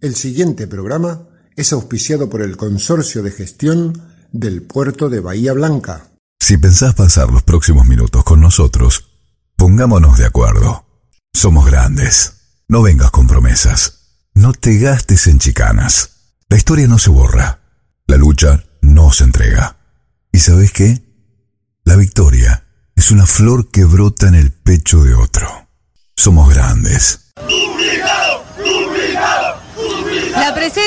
El siguiente programa es auspiciado por el Consorcio de Gestión del Puerto de Bahía Blanca. Si pensás pasar los próximos minutos con nosotros, pongámonos de acuerdo. Somos grandes. No vengas con promesas. No te gastes en chicanas. La historia no se borra. La lucha no se entrega. ¿Y sabes qué? La victoria es una flor que brota en el pecho de otro. Somos grandes. La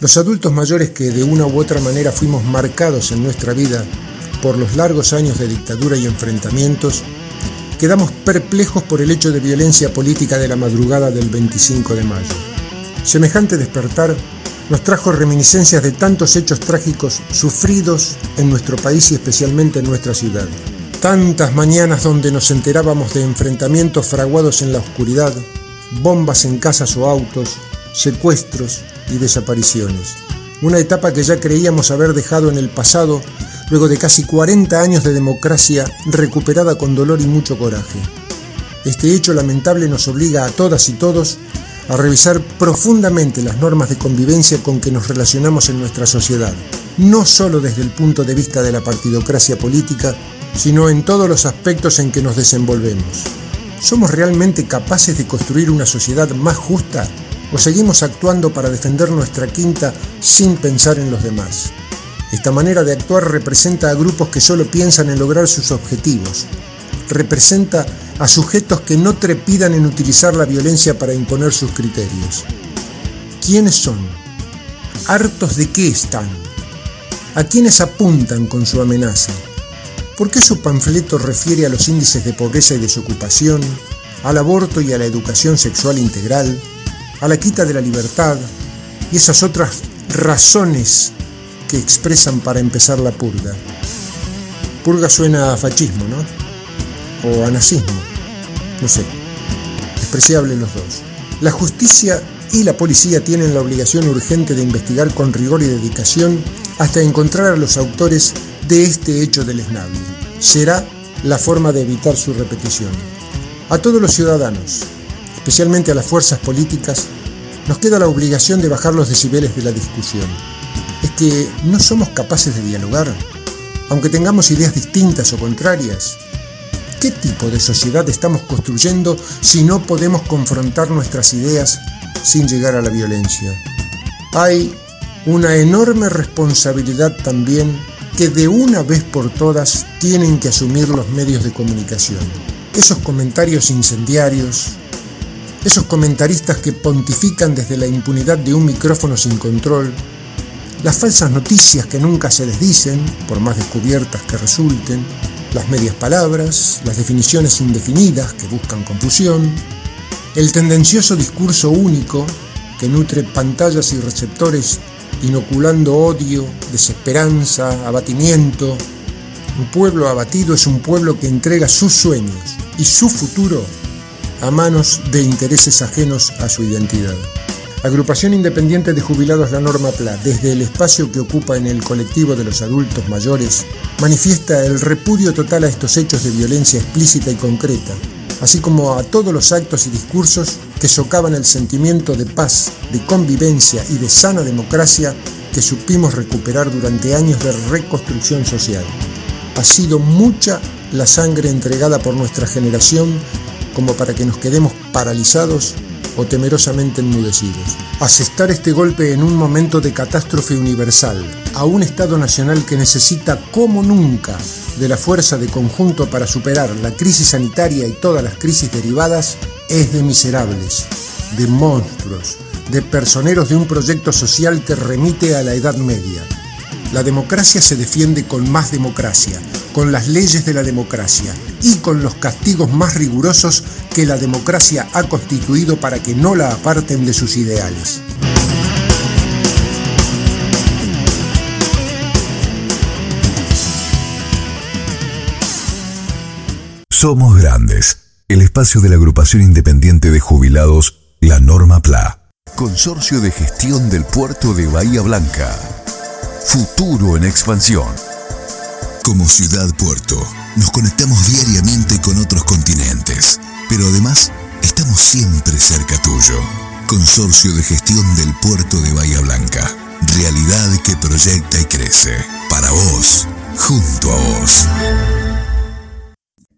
Los adultos mayores que de una u otra manera fuimos marcados en nuestra vida por los largos años de dictadura y enfrentamientos, quedamos perplejos por el hecho de violencia política de la madrugada del 25 de mayo. Semejante despertar nos trajo reminiscencias de tantos hechos trágicos sufridos en nuestro país y especialmente en nuestra ciudad. Tantas mañanas donde nos enterábamos de enfrentamientos fraguados en la oscuridad, bombas en casas o autos, secuestros y desapariciones. Una etapa que ya creíamos haber dejado en el pasado luego de casi 40 años de democracia recuperada con dolor y mucho coraje. Este hecho lamentable nos obliga a todas y todos a revisar profundamente las normas de convivencia con que nos relacionamos en nuestra sociedad, no solo desde el punto de vista de la partidocracia política, sino en todos los aspectos en que nos desenvolvemos. ¿Somos realmente capaces de construir una sociedad más justa o seguimos actuando para defender nuestra quinta sin pensar en los demás? Esta manera de actuar representa a grupos que solo piensan en lograr sus objetivos. Representa a sujetos que no trepidan en utilizar la violencia para imponer sus criterios. ¿Quiénes son? ¿Hartos de qué están? ¿A quiénes apuntan con su amenaza? ¿Por qué su panfleto refiere a los índices de pobreza y desocupación, al aborto y a la educación sexual integral, a la quita de la libertad y esas otras razones que expresan para empezar la purga? Purga suena a fascismo, ¿no? O a nazismo, no sé. Despreciable los dos. La justicia y la policía tienen la obligación urgente de investigar con rigor y dedicación hasta encontrar a los autores de este hecho deleznable. Será la forma de evitar su repetición. A todos los ciudadanos, especialmente a las fuerzas políticas, nos queda la obligación de bajar los decibeles de la discusión. Es que no somos capaces de dialogar, aunque tengamos ideas distintas o contrarias. ¿Qué tipo de sociedad estamos construyendo si no podemos confrontar nuestras ideas sin llegar a la violencia? Hay una enorme responsabilidad también que de una vez por todas tienen que asumir los medios de comunicación. Esos comentarios incendiarios, esos comentaristas que pontifican desde la impunidad de un micrófono sin control, las falsas noticias que nunca se les dicen, por más descubiertas que resulten, las medias palabras, las definiciones indefinidas que buscan confusión, el tendencioso discurso único que nutre pantallas y receptores inoculando odio, desesperanza, abatimiento. Un pueblo abatido es un pueblo que entrega sus sueños y su futuro a manos de intereses ajenos a su identidad. Agrupación Independiente de Jubilados La Norma PLA, desde el espacio que ocupa en el colectivo de los adultos mayores, manifiesta el repudio total a estos hechos de violencia explícita y concreta, así como a todos los actos y discursos que socavan el sentimiento de paz, de convivencia y de sana democracia que supimos recuperar durante años de reconstrucción social. Ha sido mucha la sangre entregada por nuestra generación como para que nos quedemos paralizados o temerosamente enmudecidos. Asestar este golpe en un momento de catástrofe universal a un Estado nacional que necesita como nunca de la fuerza de conjunto para superar la crisis sanitaria y todas las crisis derivadas es de miserables, de monstruos, de personeros de un proyecto social que remite a la Edad Media. La democracia se defiende con más democracia, con las leyes de la democracia y con los castigos más rigurosos que la democracia ha constituido para que no la aparten de sus ideales. Somos Grandes, el espacio de la agrupación independiente de jubilados, la Norma PLA, Consorcio de Gestión del Puerto de Bahía Blanca. Futuro en expansión. Como ciudad puerto, nos conectamos diariamente con otros continentes, pero además estamos siempre cerca tuyo. Consorcio de Gestión del Puerto de Bahía Blanca. Realidad que proyecta y crece. Para vos, junto a vos.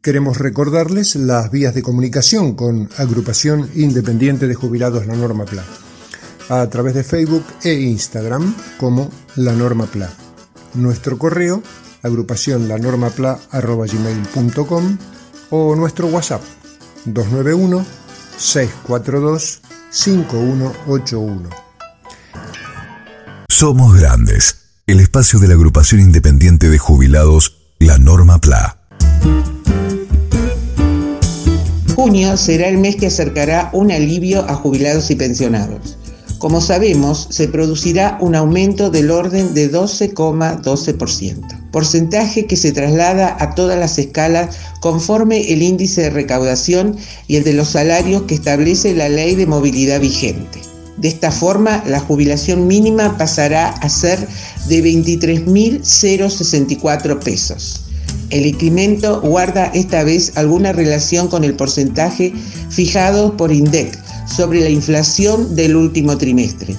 Queremos recordarles las vías de comunicación con Agrupación Independiente de Jubilados La Norma PLA, a través de Facebook e Instagram como La Norma PLA. Nuestro correo, agrupación lanormapla.gmail.com o nuestro WhatsApp 291 642 5181. Somos Grandes, el espacio de la agrupación independiente de jubilados La Norma PLA. Junio será el mes que acercará un alivio a jubilados y pensionados. Como sabemos, se producirá un aumento del orden de 12,12%, porcentaje que se traslada a todas las escalas conforme el índice de recaudación y el de los salarios que establece la ley de movilidad vigente. De esta forma, la jubilación mínima pasará a ser de 23.064 pesos el incremento guarda esta vez alguna relación con el porcentaje fijado por INDEC sobre la inflación del último trimestre.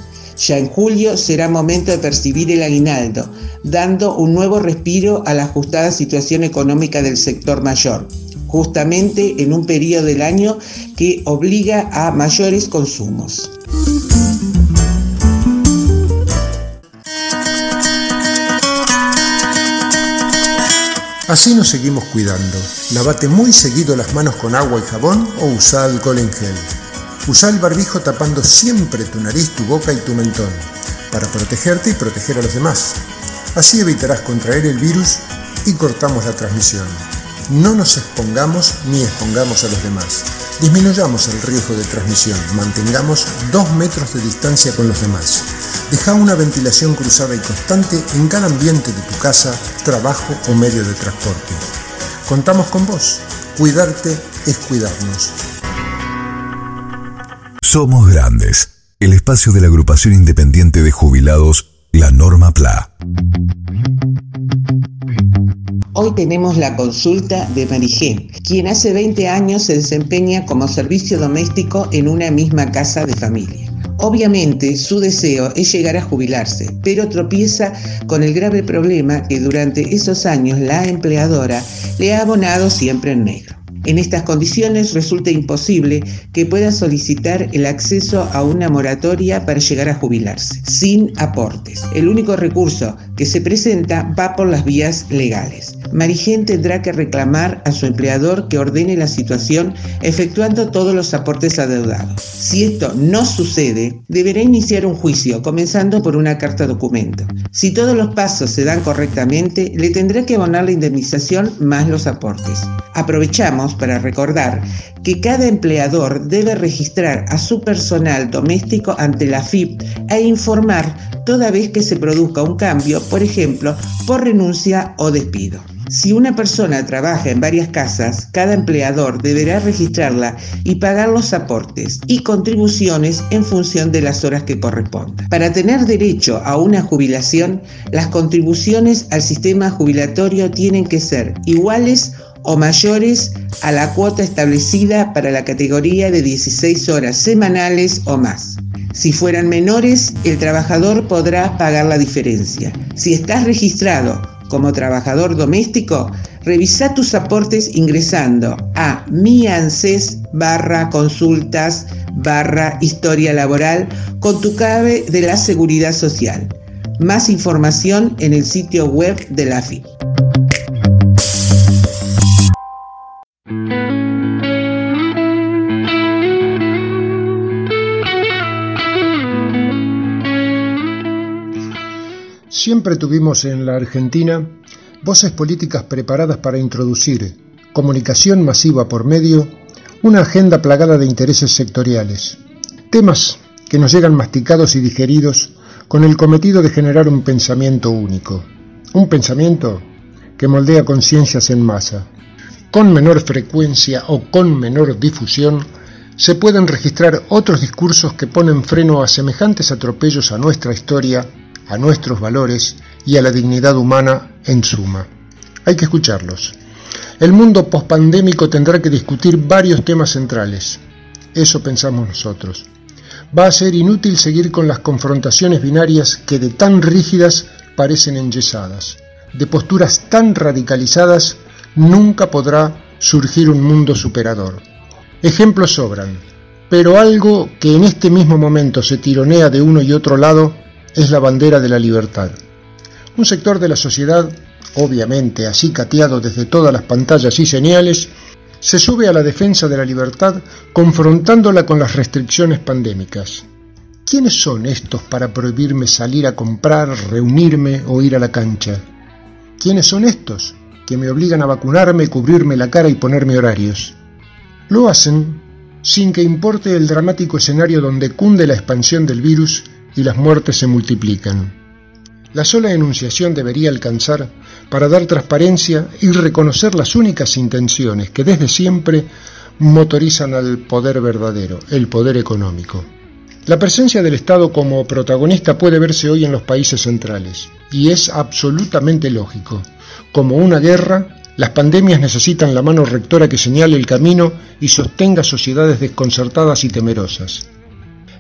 Ya en julio será momento de percibir el aguinaldo, dando un nuevo respiro a la ajustada situación económica del sector mayor, justamente en un periodo del año que obliga a mayores consumos. Así nos seguimos cuidando. Lavate muy seguido las manos con agua y jabón o usa alcohol en gel. Usa el barbijo tapando siempre tu nariz, tu boca y tu mentón, para protegerte y proteger a los demás. Así evitarás contraer el virus y cortamos la transmisión. No nos expongamos ni expongamos a los demás. Disminuyamos el riesgo de transmisión. Mantengamos dos metros de distancia con los demás. Deja una ventilación cruzada y constante en cada ambiente de tu casa, trabajo o medio de transporte. Contamos con vos. Cuidarte es cuidarnos. Somos Grandes, el espacio de la agrupación independiente de jubilados, la Norma PLA. Hoy tenemos la consulta de Marigé, quien hace 20 años se desempeña como servicio doméstico en una misma casa de familia. Obviamente su deseo es llegar a jubilarse, pero tropieza con el grave problema que durante esos años la empleadora le ha abonado siempre en negro. En estas condiciones resulta imposible que pueda solicitar el acceso a una moratoria para llegar a jubilarse, sin aportes. El único recurso que se presenta va por las vías legales. Marigén tendrá que reclamar a su empleador que ordene la situación efectuando todos los aportes adeudados. Si esto no sucede, deberá iniciar un juicio, comenzando por una carta documento. Si todos los pasos se dan correctamente, le tendrá que abonar la indemnización más los aportes. Aprovechamos para recordar que cada empleador debe registrar a su personal doméstico ante la FIP e informar toda vez que se produzca un cambio, por ejemplo, por renuncia o despido. Si una persona trabaja en varias casas, cada empleador deberá registrarla y pagar los aportes y contribuciones en función de las horas que correspondan. Para tener derecho a una jubilación, las contribuciones al sistema jubilatorio tienen que ser iguales o mayores a la cuota establecida para la categoría de 16 horas semanales o más. Si fueran menores, el trabajador podrá pagar la diferencia. Si estás registrado como trabajador doméstico, revisa tus aportes ingresando a mianses barra consultas barra historia laboral con tu clave de la seguridad social. Más información en el sitio web de la AFI. Siempre tuvimos en la Argentina voces políticas preparadas para introducir comunicación masiva por medio, una agenda plagada de intereses sectoriales, temas que nos llegan masticados y digeridos con el cometido de generar un pensamiento único, un pensamiento que moldea conciencias en masa. con menor frecuencia o con menor difusión, se pueden registrar otros discursos que ponen freno a semejantes atropellos a nuestra historia, a nuestros valores y a la dignidad humana en suma. Hay que escucharlos. El mundo pospandémico tendrá que discutir varios temas centrales. Eso pensamos nosotros. Va a ser inútil seguir con las confrontaciones binarias que de tan rígidas parecen enyesadas. De posturas tan radicalizadas nunca podrá surgir un mundo superador. Ejemplos sobran, pero algo que en este mismo momento se tironea de uno y otro lado es la bandera de la libertad. Un sector de la sociedad, obviamente acicateado desde todas las pantallas y señales, se sube a la defensa de la libertad confrontándola con las restricciones pandémicas. ¿Quiénes son estos para prohibirme salir a comprar, reunirme o ir a la cancha? ¿Quiénes son estos que me obligan a vacunarme, cubrirme la cara y ponerme horarios? Lo hacen sin que importe el dramático escenario donde cunde la expansión del virus y las muertes se multiplican. La sola enunciación debería alcanzar para dar transparencia y reconocer las únicas intenciones que desde siempre motorizan al poder verdadero, el poder económico. La presencia del Estado como protagonista puede verse hoy en los países centrales, y es absolutamente lógico. Como una guerra, las pandemias necesitan la mano rectora que señale el camino y sostenga sociedades desconcertadas y temerosas.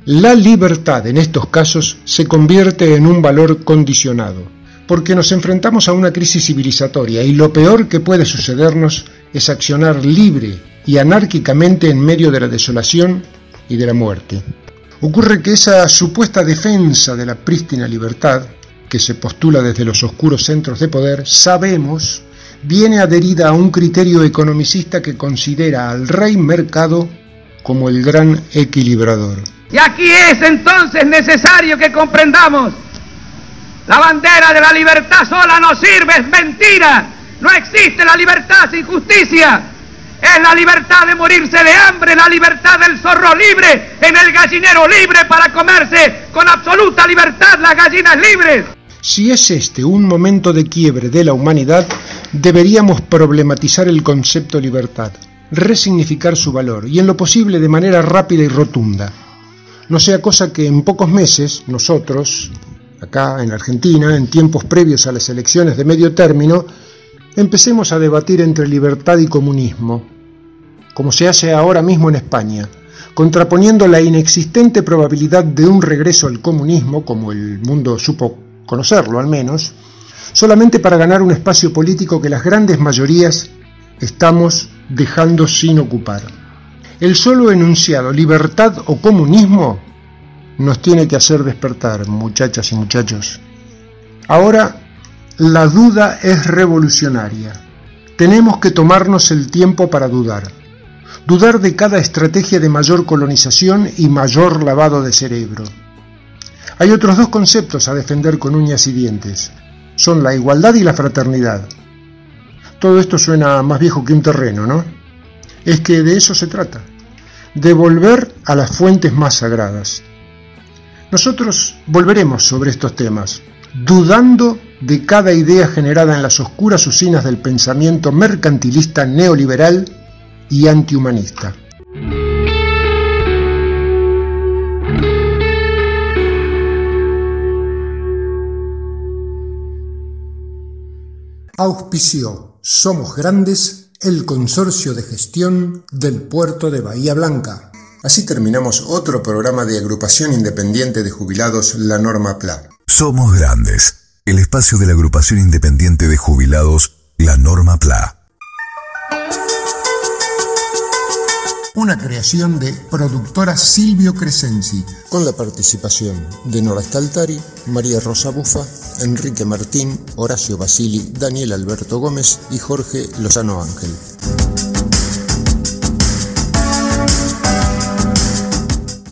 La libertad en estos casos se convierte en un valor condicionado, porque nos enfrentamos a una crisis civilizatoria y lo peor que puede sucedernos es accionar libre y anárquicamente en medio de la desolación y de la muerte. Ocurre que esa supuesta defensa de la prístina libertad, que se postula desde los oscuros centros de poder, sabemos viene adherida a un criterio economicista que considera al rey mercado como el gran equilibrador. Y aquí es entonces necesario que comprendamos, la bandera de la libertad sola no sirve, es mentira, no existe la libertad sin justicia, es la libertad de morirse de hambre, la libertad del zorro libre, en el gallinero libre para comerse con absoluta libertad las gallinas libres. Si es este un momento de quiebre de la humanidad, deberíamos problematizar el concepto libertad, resignificar su valor y en lo posible de manera rápida y rotunda. No sea cosa que en pocos meses nosotros, acá en Argentina, en tiempos previos a las elecciones de medio término, empecemos a debatir entre libertad y comunismo, como se hace ahora mismo en España, contraponiendo la inexistente probabilidad de un regreso al comunismo, como el mundo supo conocerlo al menos, solamente para ganar un espacio político que las grandes mayorías estamos dejando sin ocupar. El solo enunciado libertad o comunismo nos tiene que hacer despertar, muchachas y muchachos. Ahora la duda es revolucionaria. Tenemos que tomarnos el tiempo para dudar. Dudar de cada estrategia de mayor colonización y mayor lavado de cerebro hay otros dos conceptos a defender con uñas y dientes. Son la igualdad y la fraternidad. Todo esto suena más viejo que un terreno, ¿no? Es que de eso se trata, de volver a las fuentes más sagradas. Nosotros volveremos sobre estos temas, dudando de cada idea generada en las oscuras usinas del pensamiento mercantilista neoliberal y antihumanista. auspició Somos Grandes, el consorcio de gestión del puerto de Bahía Blanca. Así terminamos otro programa de agrupación independiente de jubilados La Norma PLA. Somos Grandes, el espacio de la agrupación independiente de jubilados La Norma PLA. Una creación de productora Silvio Crescenzi, con la participación de Nora Staltari, María Rosa Bufa, Enrique Martín, Horacio Basili, Daniel Alberto Gómez y Jorge Lozano Ángel.